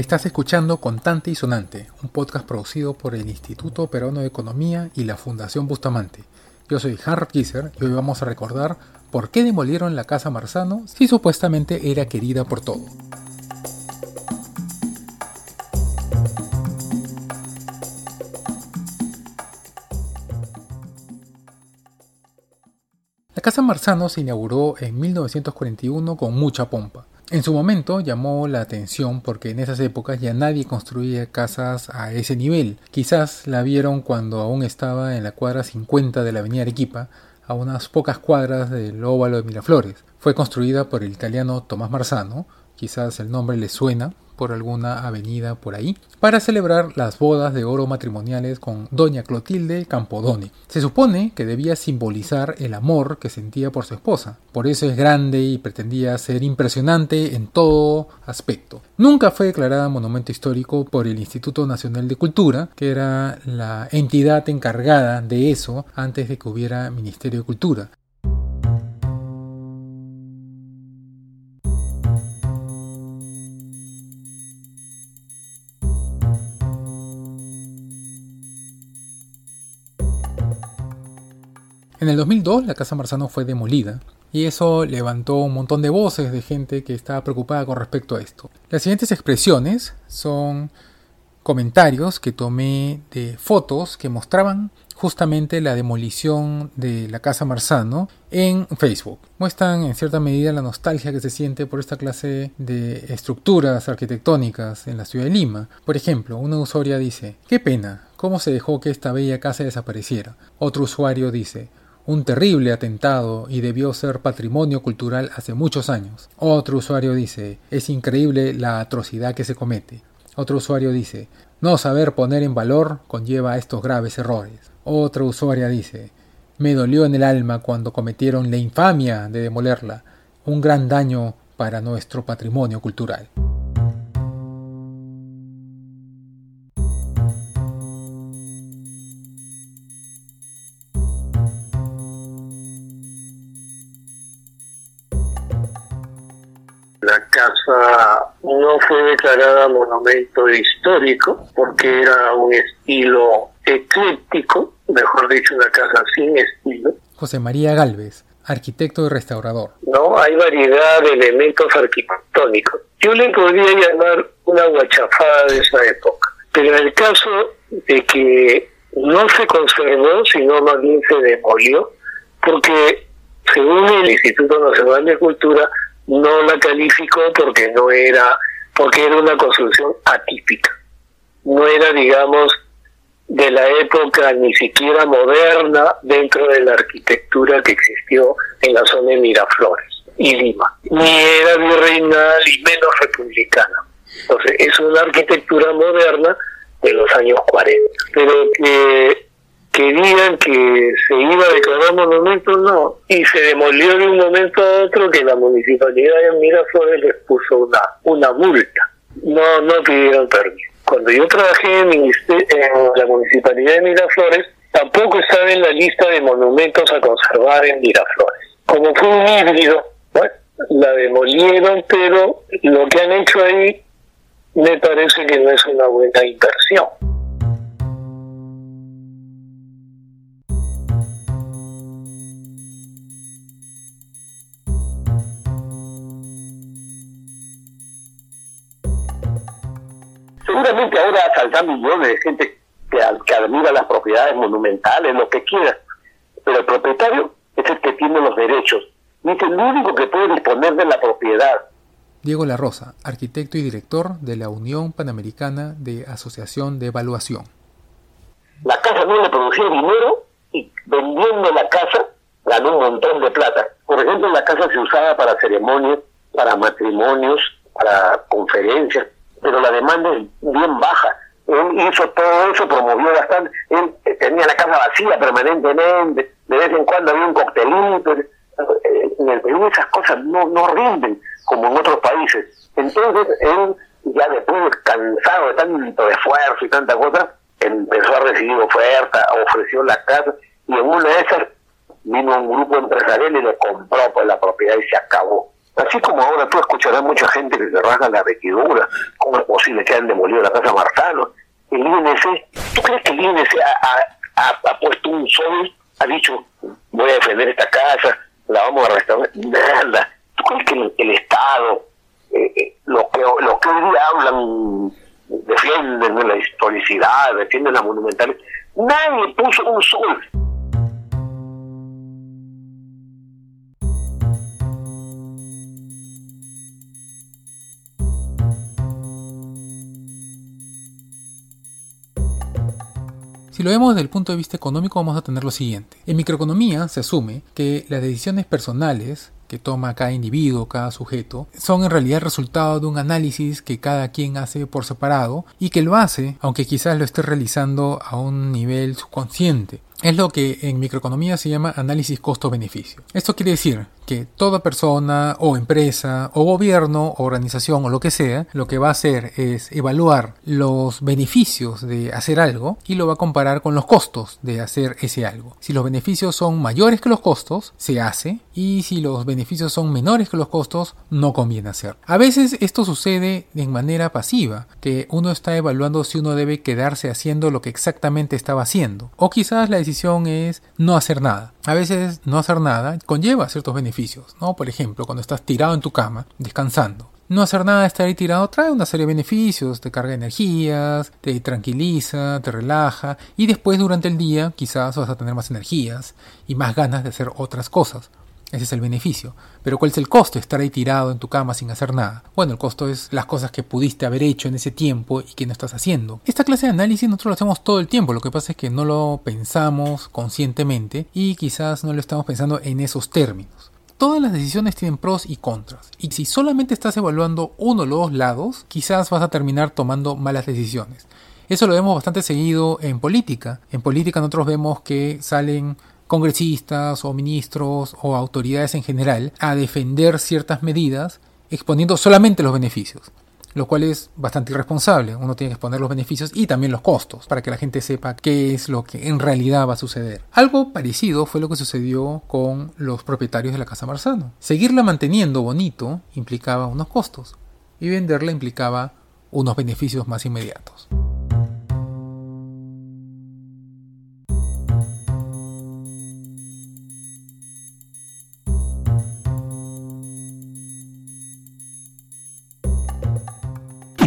Estás escuchando Contante y Sonante, un podcast producido por el Instituto Peruano de Economía y la Fundación Bustamante. Yo soy Harry Kisser y hoy vamos a recordar por qué demolieron la Casa Marzano si supuestamente era querida por todo. La Casa Marzano se inauguró en 1941 con mucha pompa. En su momento llamó la atención porque en esas épocas ya nadie construía casas a ese nivel. Quizás la vieron cuando aún estaba en la cuadra 50 de la avenida Arequipa, a unas pocas cuadras del óvalo de Miraflores. Fue construida por el italiano Tomás Marzano, quizás el nombre le suena, por alguna avenida por ahí, para celebrar las bodas de oro matrimoniales con doña Clotilde Campodoni. Se supone que debía simbolizar el amor que sentía por su esposa, por eso es grande y pretendía ser impresionante en todo aspecto. Nunca fue declarada monumento histórico por el Instituto Nacional de Cultura, que era la entidad encargada de eso antes de que hubiera Ministerio de Cultura. El 2002 la Casa Marzano fue demolida y eso levantó un montón de voces de gente que estaba preocupada con respecto a esto. Las siguientes expresiones son comentarios que tomé de fotos que mostraban justamente la demolición de la Casa Marzano en Facebook. Muestran en cierta medida la nostalgia que se siente por esta clase de estructuras arquitectónicas en la ciudad de Lima. Por ejemplo, una usuaria dice, qué pena, ¿cómo se dejó que esta bella casa desapareciera? Otro usuario dice, un terrible atentado y debió ser patrimonio cultural hace muchos años. Otro usuario dice, es increíble la atrocidad que se comete. Otro usuario dice, no saber poner en valor conlleva estos graves errores. Otra usuaria dice, me dolió en el alma cuando cometieron la infamia de demolerla, un gran daño para nuestro patrimonio cultural. La casa no fue declarada monumento histórico porque era un estilo ecléctico, mejor dicho, una casa sin estilo. José María Galvez, arquitecto y restaurador. No, hay variedad de elementos arquitectónicos. Yo le podría llamar una guachafada de esa época, pero en el caso de que no se conservó, sino más bien se demolió, porque según el Instituto Nacional de Cultura, no la calificó porque no era, porque era una construcción atípica. No era, digamos, de la época ni siquiera moderna dentro de la arquitectura que existió en la zona de Miraflores y Lima. Ni era virreinal y menos republicana. Entonces, es una arquitectura moderna de los años 40. Pero que querían que se iba a declarar monumento, no. Y se demolió de un momento a otro que la municipalidad de Miraflores les puso una, una multa. No, no pidieron permiso. Cuando yo trabajé en, en la municipalidad de Miraflores, tampoco estaba en la lista de monumentos a conservar en Miraflores. Como fue un híbrido, bueno, la demolieron, pero lo que han hecho ahí me parece que no es una buena inversión. Seguramente ahora saldrán millones de gente que, que admira las propiedades monumentales, lo que quiera, pero el propietario es el que tiene los derechos y es el único que puede disponer de la propiedad. Diego La Rosa, arquitecto y director de la Unión Panamericana de Asociación de Evaluación. La casa no le producía dinero y vendiendo la casa ganó un montón de plata. Por ejemplo, la casa se usaba para ceremonias, para matrimonios, para conferencias, pero la demanda es bien baja. Él hizo todo eso, promovió bastante. Él tenía la casa vacía permanentemente, de vez en cuando había un coctelito. En el Perú esas cosas no, no rinden como en otros países. Entonces él, ya después cansado de tanto esfuerzo y tanta cosa, empezó a recibir ofertas, ofreció la casa y en una de esas vino un grupo empresarial y le compró pues la propiedad y se acabó. Así como ahora tú escucharás mucha gente que se rasga la vestidura, ¿cómo es posible que hayan demolido la casa Marzano? El INC, ¿tú crees que el INC ha, puesto un sol, ha dicho, voy a defender esta casa, la vamos a restaurar? Nada. ¿Tú crees que el, Estado, eh, eh, lo que, lo que hoy día hablan, defienden la historicidad, defienden la monumental, nadie puso un sol. Si lo vemos desde el punto de vista económico vamos a tener lo siguiente. En microeconomía se asume que las decisiones personales que toma cada individuo, cada sujeto, son en realidad resultado de un análisis que cada quien hace por separado y que lo hace, aunque quizás lo esté realizando a un nivel subconsciente. Es lo que en microeconomía se llama análisis costo-beneficio. Esto quiere decir que toda persona o empresa o gobierno o organización o lo que sea, lo que va a hacer es evaluar los beneficios de hacer algo y lo va a comparar con los costos de hacer ese algo. Si los beneficios son mayores que los costos, se hace y si los beneficios son menores que los costos, no conviene hacer. A veces esto sucede en manera pasiva, que uno está evaluando si uno debe quedarse haciendo lo que exactamente estaba haciendo. O quizás la decisión es no hacer nada. A veces no hacer nada conlleva ciertos beneficios, ¿no? Por ejemplo, cuando estás tirado en tu cama, descansando. No hacer nada, estar ahí tirado, trae una serie de beneficios, te carga energías, te tranquiliza, te relaja y después durante el día quizás vas a tener más energías y más ganas de hacer otras cosas. Ese es el beneficio. Pero ¿cuál es el costo estar ahí tirado en tu cama sin hacer nada? Bueno, el costo es las cosas que pudiste haber hecho en ese tiempo y que no estás haciendo. Esta clase de análisis nosotros lo hacemos todo el tiempo, lo que pasa es que no lo pensamos conscientemente y quizás no lo estamos pensando en esos términos. Todas las decisiones tienen pros y contras, y si solamente estás evaluando uno o los dos lados, quizás vas a terminar tomando malas decisiones. Eso lo vemos bastante seguido en política. En política nosotros vemos que salen congresistas o ministros o autoridades en general a defender ciertas medidas exponiendo solamente los beneficios, lo cual es bastante irresponsable. Uno tiene que exponer los beneficios y también los costos para que la gente sepa qué es lo que en realidad va a suceder. Algo parecido fue lo que sucedió con los propietarios de la Casa Marzano. Seguirla manteniendo bonito implicaba unos costos y venderla implicaba unos beneficios más inmediatos.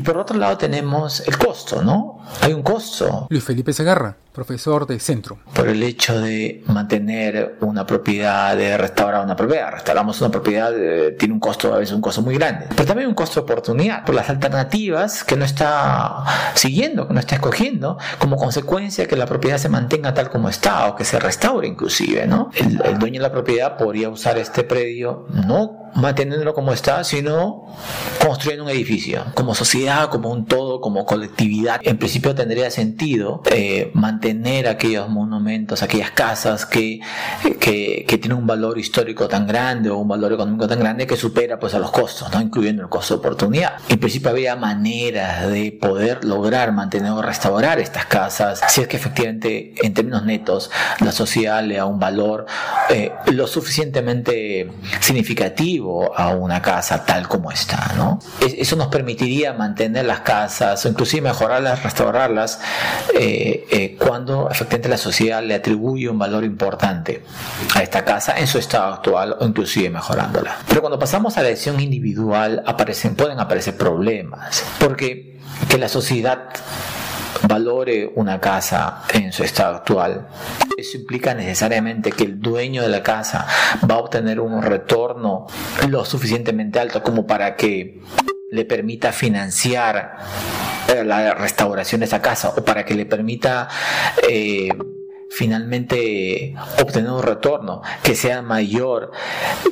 Por otro lado tenemos el costo, ¿no? Hay un costo. Luis Felipe Segarra, profesor de Centro. Por el hecho de mantener una propiedad, de restaurar una propiedad. Restauramos una propiedad, eh, tiene un costo, a veces un costo muy grande. Pero también un costo de oportunidad, por las alternativas que no está siguiendo, que no está escogiendo, como consecuencia que la propiedad se mantenga tal como está o que se restaure inclusive, ¿no? El, el dueño de la propiedad podría usar este predio no manteniéndolo como está, sino construyendo un edificio. Como sociedad, como un todo, como colectividad, en principio tendría sentido eh, mantener aquellos monumentos, aquellas casas que, que, que, tienen un valor histórico tan grande o un valor económico tan grande que supera pues a los costos, ¿no? incluyendo el costo de oportunidad. En principio había maneras de poder lograr mantener o restaurar estas casas, si es que efectivamente en términos netos la sociedad le da un valor eh, lo suficientemente significativo a una casa tal como está, ¿no? Eso nos permitiría mantener las casas o inclusive mejorarlas, restaurarlas eh, eh, cuando efectivamente la sociedad le atribuye un valor importante a esta casa en su estado actual o inclusive mejorándola. Pero cuando pasamos a la decisión individual aparecen, pueden aparecer problemas porque que la sociedad valore una casa en su estado actual. Eso implica necesariamente que el dueño de la casa va a obtener un retorno lo suficientemente alto como para que le permita financiar la restauración de esa casa o para que le permita eh, finalmente obtener un retorno que sea mayor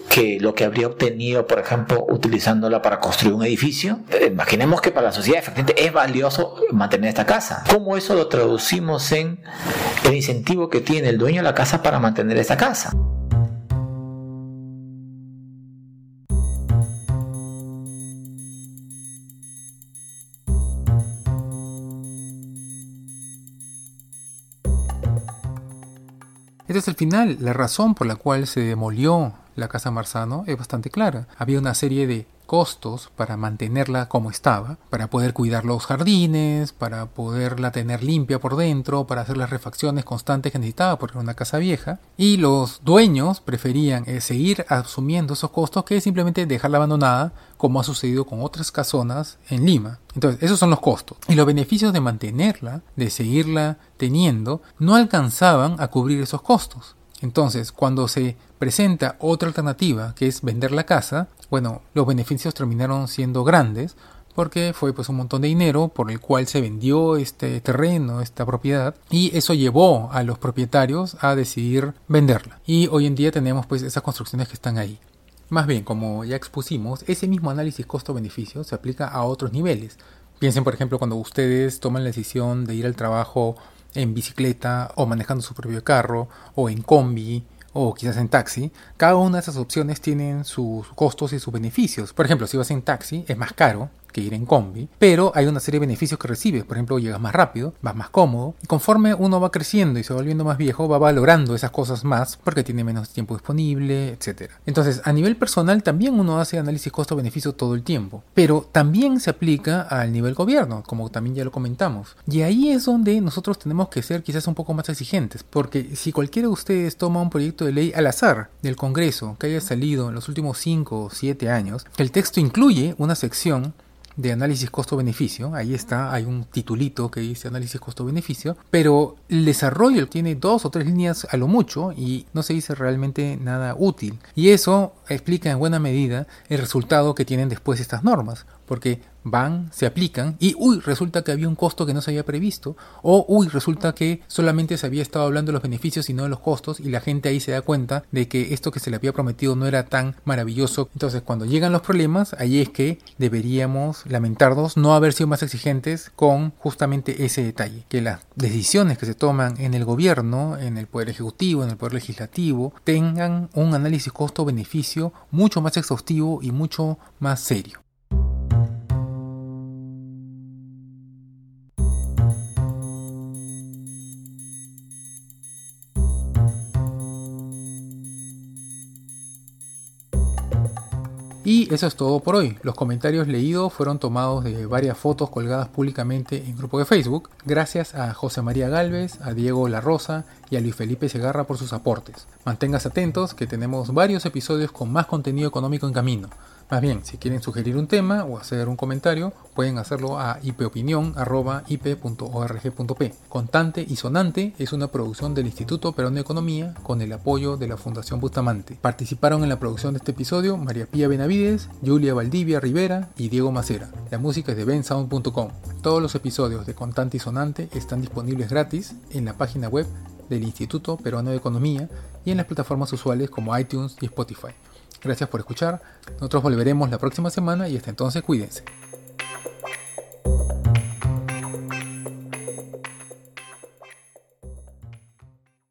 que lo que habría obtenido, por ejemplo, utilizándola para construir un edificio. Eh, imaginemos que para la sociedad efectivamente es valioso mantener esta casa. ¿Cómo eso lo traducimos en el incentivo que tiene el dueño de la casa para mantener esa casa? Es el final, la razón por la cual se demolió la Casa Marzano es bastante clara. Había una serie de costos para mantenerla como estaba, para poder cuidar los jardines, para poderla tener limpia por dentro, para hacer las refacciones constantes que necesitaba porque era una casa vieja. Y los dueños preferían eh, seguir asumiendo esos costos que simplemente dejarla abandonada, como ha sucedido con otras casonas en Lima. Entonces, esos son los costos. Y los beneficios de mantenerla, de seguirla teniendo, no alcanzaban a cubrir esos costos. Entonces, cuando se presenta otra alternativa, que es vender la casa, bueno, los beneficios terminaron siendo grandes porque fue pues un montón de dinero por el cual se vendió este terreno, esta propiedad y eso llevó a los propietarios a decidir venderla. Y hoy en día tenemos pues esas construcciones que están ahí. Más bien, como ya expusimos, ese mismo análisis costo-beneficio se aplica a otros niveles. Piensen, por ejemplo, cuando ustedes toman la decisión de ir al trabajo en bicicleta o manejando su propio carro o en combi o quizás en taxi, cada una de esas opciones tienen sus costos y sus beneficios. Por ejemplo, si vas en taxi es más caro que ir en combi, pero hay una serie de beneficios que recibes. Por ejemplo, llegas más rápido, vas más cómodo, y conforme uno va creciendo y se va volviendo más viejo, va valorando esas cosas más porque tiene menos tiempo disponible, etc. Entonces, a nivel personal también uno hace análisis costo-beneficio todo el tiempo, pero también se aplica al nivel gobierno, como también ya lo comentamos. Y ahí es donde nosotros tenemos que ser quizás un poco más exigentes, porque si cualquiera de ustedes toma un proyecto de ley al azar del Congreso que haya salido en los últimos 5 o 7 años, el texto incluye una sección de análisis costo-beneficio, ahí está, hay un titulito que dice análisis costo-beneficio, pero el desarrollo tiene dos o tres líneas a lo mucho y no se dice realmente nada útil. Y eso explica en buena medida el resultado que tienen después estas normas, porque van, se aplican y uy, resulta que había un costo que no se había previsto o uy, resulta que solamente se había estado hablando de los beneficios y no de los costos y la gente ahí se da cuenta de que esto que se le había prometido no era tan maravilloso. Entonces, cuando llegan los problemas, ahí es que deberíamos lamentarnos no haber sido más exigentes con justamente ese detalle, que las decisiones que se toman en el gobierno, en el poder ejecutivo, en el poder legislativo, tengan un análisis costo-beneficio mucho más exhaustivo y mucho más serio. Eso es todo por hoy. Los comentarios leídos fueron tomados de varias fotos colgadas públicamente en grupo de Facebook. Gracias a José María Galvez, a Diego La Rosa y a Luis Felipe Segarra por sus aportes. Manténgase atentos que tenemos varios episodios con más contenido económico en camino. Más bien, si quieren sugerir un tema o hacer un comentario, pueden hacerlo a ipopinión.ip.org.p. Contante y Sonante es una producción del Instituto Perón de Economía con el apoyo de la Fundación Bustamante. Participaron en la producción de este episodio María Pía Benavides, Julia Valdivia Rivera y Diego Macera. La música es de bensound.com. Todos los episodios de Contante y Sonante están disponibles gratis en la página web del Instituto Peruano de Economía y en las plataformas usuales como iTunes y Spotify. Gracias por escuchar. Nosotros volveremos la próxima semana y hasta entonces cuídense.